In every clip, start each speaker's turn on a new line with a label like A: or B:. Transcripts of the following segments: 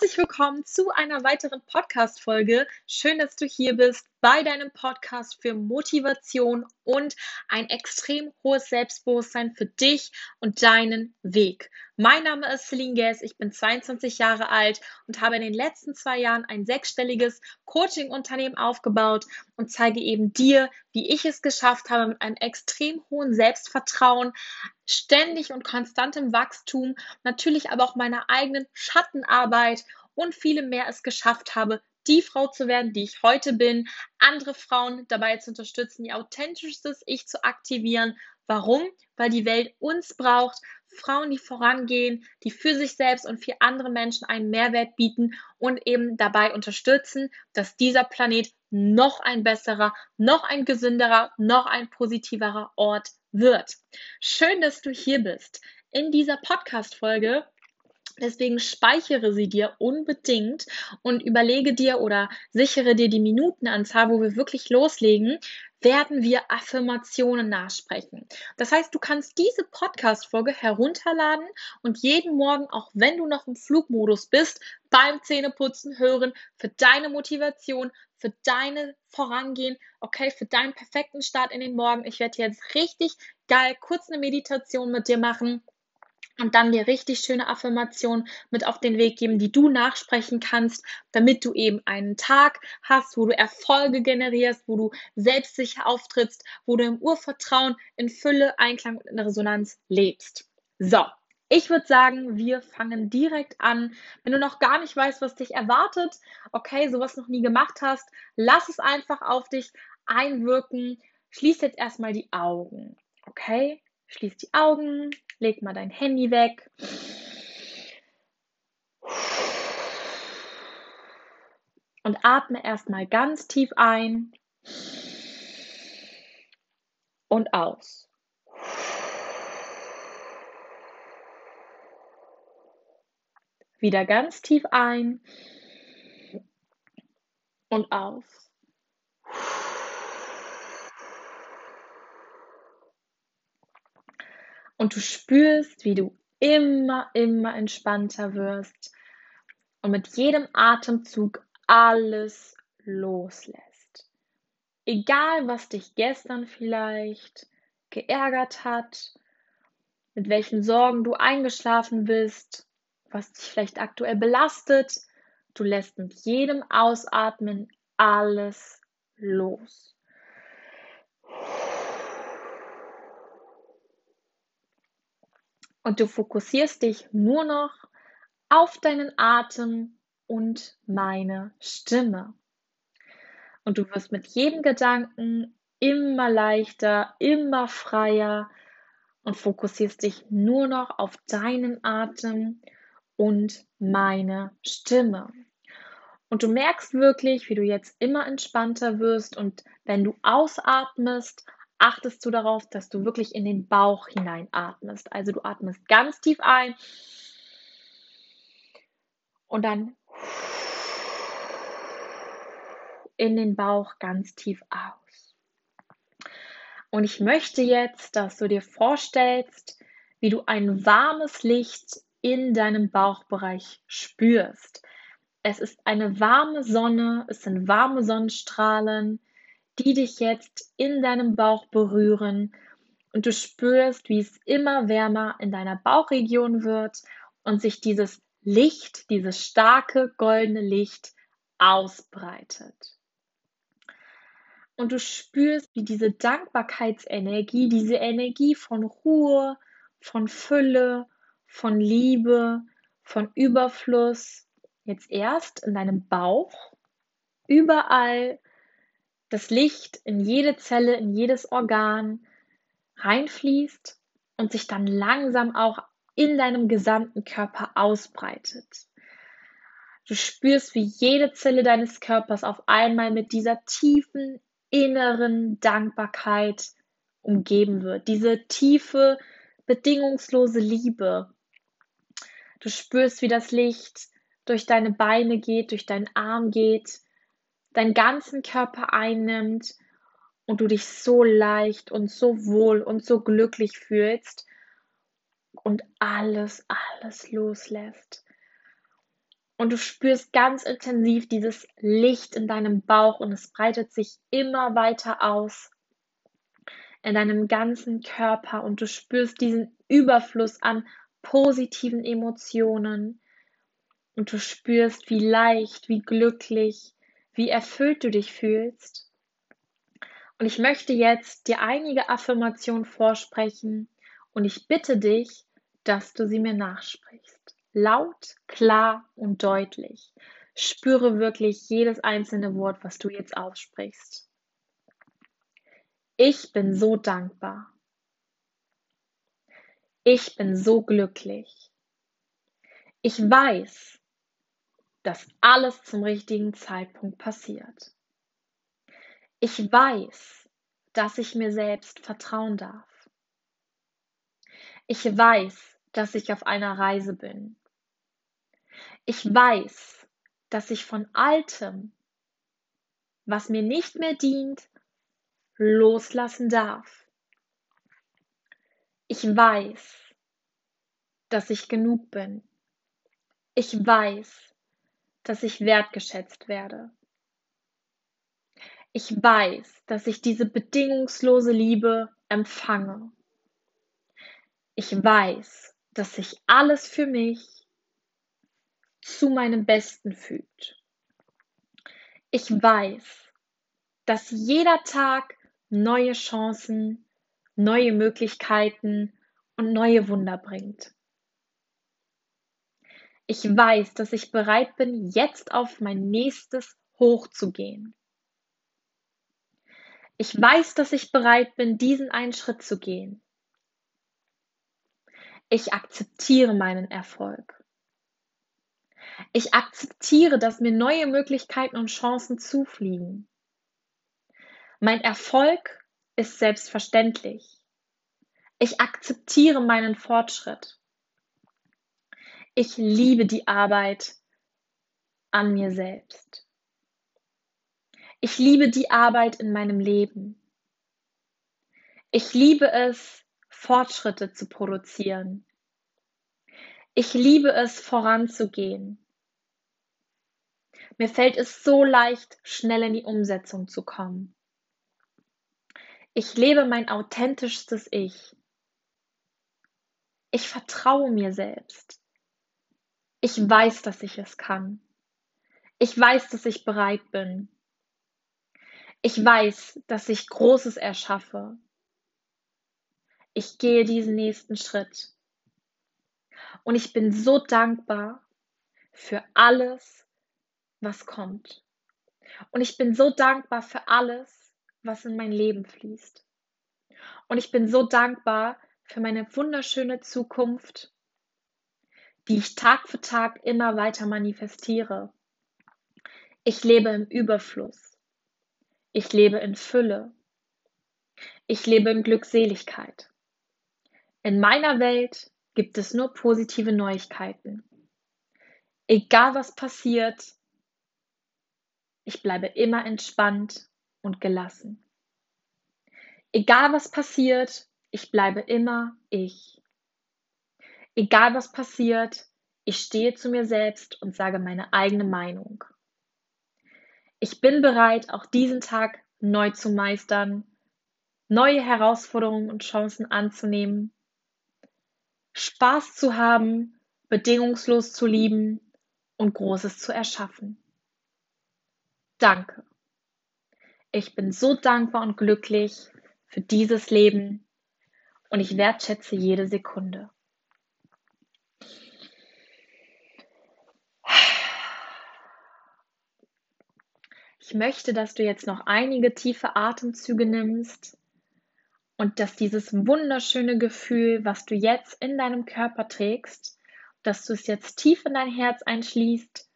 A: Herzlich willkommen zu einer weiteren Podcast-Folge. Schön, dass du hier bist bei deinem Podcast für Motivation und ein extrem hohes Selbstbewusstsein für dich und deinen Weg. Mein Name ist Celine Guess, ich bin 22 Jahre alt und habe in den letzten zwei Jahren ein sechsstelliges Coaching-Unternehmen aufgebaut und zeige eben dir, wie ich es geschafft habe, mit einem extrem hohen Selbstvertrauen, ständig und konstantem Wachstum, natürlich aber auch meiner eigenen Schattenarbeit und vielem mehr es geschafft habe, die Frau zu werden, die ich heute bin, andere Frauen dabei zu unterstützen, ihr authentisches Ich zu aktivieren. Warum? Weil die Welt uns braucht, Frauen, die vorangehen, die für sich selbst und für andere Menschen einen Mehrwert bieten und eben dabei unterstützen, dass dieser Planet noch ein besserer, noch ein gesünderer, noch ein positiverer Ort wird. Schön, dass du hier bist. In dieser Podcast-Folge Deswegen speichere sie dir unbedingt und überlege dir oder sichere dir die Minutenanzahl, wo wir wirklich loslegen, werden wir Affirmationen nachsprechen. Das heißt, du kannst diese Podcast-Folge herunterladen und jeden Morgen, auch wenn du noch im Flugmodus bist, beim Zähneputzen hören für deine Motivation, für deine Vorangehen, okay, für deinen perfekten Start in den Morgen. Ich werde jetzt richtig geil kurz eine Meditation mit dir machen und dann dir richtig schöne Affirmationen mit auf den Weg geben, die du nachsprechen kannst, damit du eben einen Tag hast, wo du Erfolge generierst, wo du selbstsicher auftrittst, wo du im Urvertrauen, in Fülle, Einklang und in Resonanz lebst. So, ich würde sagen, wir fangen direkt an. Wenn du noch gar nicht weißt, was dich erwartet, okay, sowas noch nie gemacht hast, lass es einfach auf dich einwirken. Schließ jetzt erstmal die Augen, okay? Schließ die Augen, leg mal dein Handy weg. Und atme erstmal ganz tief ein und aus. Wieder ganz tief ein und aus. Und du spürst, wie du immer, immer entspannter wirst und mit jedem Atemzug alles loslässt. Egal, was dich gestern vielleicht geärgert hat, mit welchen Sorgen du eingeschlafen bist, was dich vielleicht aktuell belastet, du lässt mit jedem Ausatmen alles los. Und du fokussierst dich nur noch auf deinen Atem und meine Stimme. Und du wirst mit jedem Gedanken immer leichter, immer freier und fokussierst dich nur noch auf deinen Atem und meine Stimme. Und du merkst wirklich, wie du jetzt immer entspannter wirst und wenn du ausatmest, achtest du darauf, dass du wirklich in den Bauch hineinatmest. Also du atmest ganz tief ein und dann in den Bauch ganz tief aus. Und ich möchte jetzt, dass du dir vorstellst, wie du ein warmes Licht in deinem Bauchbereich spürst. Es ist eine warme Sonne, es sind warme Sonnenstrahlen, die dich jetzt in deinem Bauch berühren und du spürst, wie es immer wärmer in deiner Bauchregion wird und sich dieses Licht, dieses starke goldene Licht ausbreitet. Und du spürst, wie diese Dankbarkeitsenergie, diese Energie von Ruhe, von Fülle, von Liebe, von Überfluss jetzt erst in deinem Bauch überall das Licht in jede Zelle, in jedes Organ reinfließt und sich dann langsam auch in deinem gesamten Körper ausbreitet. Du spürst, wie jede Zelle deines Körpers auf einmal mit dieser tiefen inneren Dankbarkeit umgeben wird. Diese tiefe, bedingungslose Liebe. Du spürst, wie das Licht durch deine Beine geht, durch deinen Arm geht, deinen ganzen Körper einnimmt und du dich so leicht und so wohl und so glücklich fühlst und alles, alles loslässt. Und du spürst ganz intensiv dieses Licht in deinem Bauch und es breitet sich immer weiter aus in deinem ganzen Körper und du spürst diesen Überfluss an positiven Emotionen und du spürst, wie leicht, wie glücklich, wie erfüllt du dich fühlst. Und ich möchte jetzt dir einige Affirmationen vorsprechen und ich bitte dich, dass du sie mir nachsprichst. Laut, klar und deutlich. Spüre wirklich jedes einzelne Wort, was du jetzt aussprichst. Ich bin so dankbar. Ich bin so glücklich. Ich weiß, dass alles zum richtigen Zeitpunkt passiert. Ich weiß, dass ich mir selbst vertrauen darf. Ich weiß, dass ich auf einer Reise bin. Ich weiß, dass ich von Altem, was mir nicht mehr dient, loslassen darf. Ich weiß, dass ich genug bin. Ich weiß, dass ich wertgeschätzt werde. Ich weiß, dass ich diese bedingungslose Liebe empfange. Ich weiß, dass sich alles für mich zu meinem Besten fügt. Ich weiß, dass jeder Tag neue Chancen, neue Möglichkeiten und neue Wunder bringt. Ich weiß, dass ich bereit bin, jetzt auf mein nächstes Hoch zu gehen. Ich weiß, dass ich bereit bin, diesen einen Schritt zu gehen. Ich akzeptiere meinen Erfolg. Ich akzeptiere, dass mir neue Möglichkeiten und Chancen zufliegen. Mein Erfolg ist selbstverständlich. Ich akzeptiere meinen Fortschritt. Ich liebe die Arbeit an mir selbst. Ich liebe die Arbeit in meinem Leben. Ich liebe es, Fortschritte zu produzieren. Ich liebe es, voranzugehen. Mir fällt es so leicht, schnell in die Umsetzung zu kommen. Ich lebe mein authentischstes Ich. Ich vertraue mir selbst. Ich weiß, dass ich es kann. Ich weiß, dass ich bereit bin. Ich weiß, dass ich Großes erschaffe. Ich gehe diesen nächsten Schritt. Und ich bin so dankbar für alles, was kommt. Und ich bin so dankbar für alles, was in mein Leben fließt. Und ich bin so dankbar für meine wunderschöne Zukunft, die ich Tag für Tag immer weiter manifestiere. Ich lebe im Überfluss. Ich lebe in Fülle. Ich lebe in Glückseligkeit. In meiner Welt gibt es nur positive Neuigkeiten. Egal was passiert, ich bleibe immer entspannt und gelassen. Egal was passiert, ich bleibe immer ich. Egal was passiert, ich stehe zu mir selbst und sage meine eigene Meinung. Ich bin bereit, auch diesen Tag neu zu meistern, neue Herausforderungen und Chancen anzunehmen, Spaß zu haben, bedingungslos zu lieben und Großes zu erschaffen. Danke. Ich bin so dankbar und glücklich für dieses Leben und ich wertschätze jede Sekunde. Ich möchte, dass du jetzt noch einige tiefe Atemzüge nimmst und dass dieses wunderschöne Gefühl, was du jetzt in deinem Körper trägst, dass du es jetzt tief in dein Herz einschließt,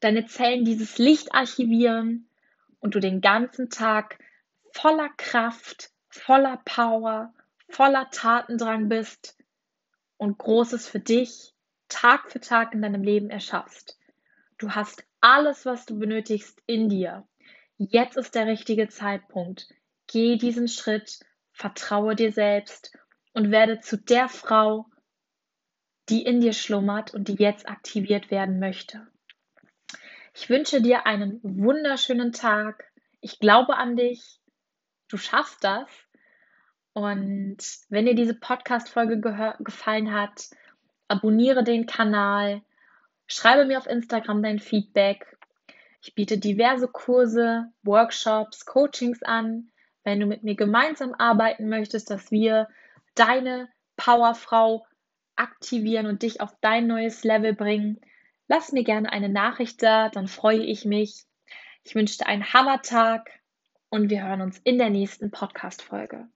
A: deine Zellen dieses Licht archivieren und du den ganzen Tag voller Kraft, voller Power, voller Tatendrang bist und Großes für dich Tag für Tag in deinem Leben erschaffst. Du hast alles, was du benötigst, in dir. Jetzt ist der richtige Zeitpunkt. Geh diesen Schritt, vertraue dir selbst und werde zu der Frau, die in dir schlummert und die jetzt aktiviert werden möchte. Ich wünsche dir einen wunderschönen Tag. Ich glaube an dich. Du schaffst das. Und wenn dir diese Podcast-Folge gefallen hat, abonniere den Kanal, schreibe mir auf Instagram dein Feedback. Ich biete diverse Kurse, Workshops, Coachings an. Wenn du mit mir gemeinsam arbeiten möchtest, dass wir deine Powerfrau aktivieren und dich auf dein neues Level bringen, lass mir gerne eine Nachricht da, dann freue ich mich. Ich wünsche dir einen Hammertag und wir hören uns in der nächsten Podcast-Folge.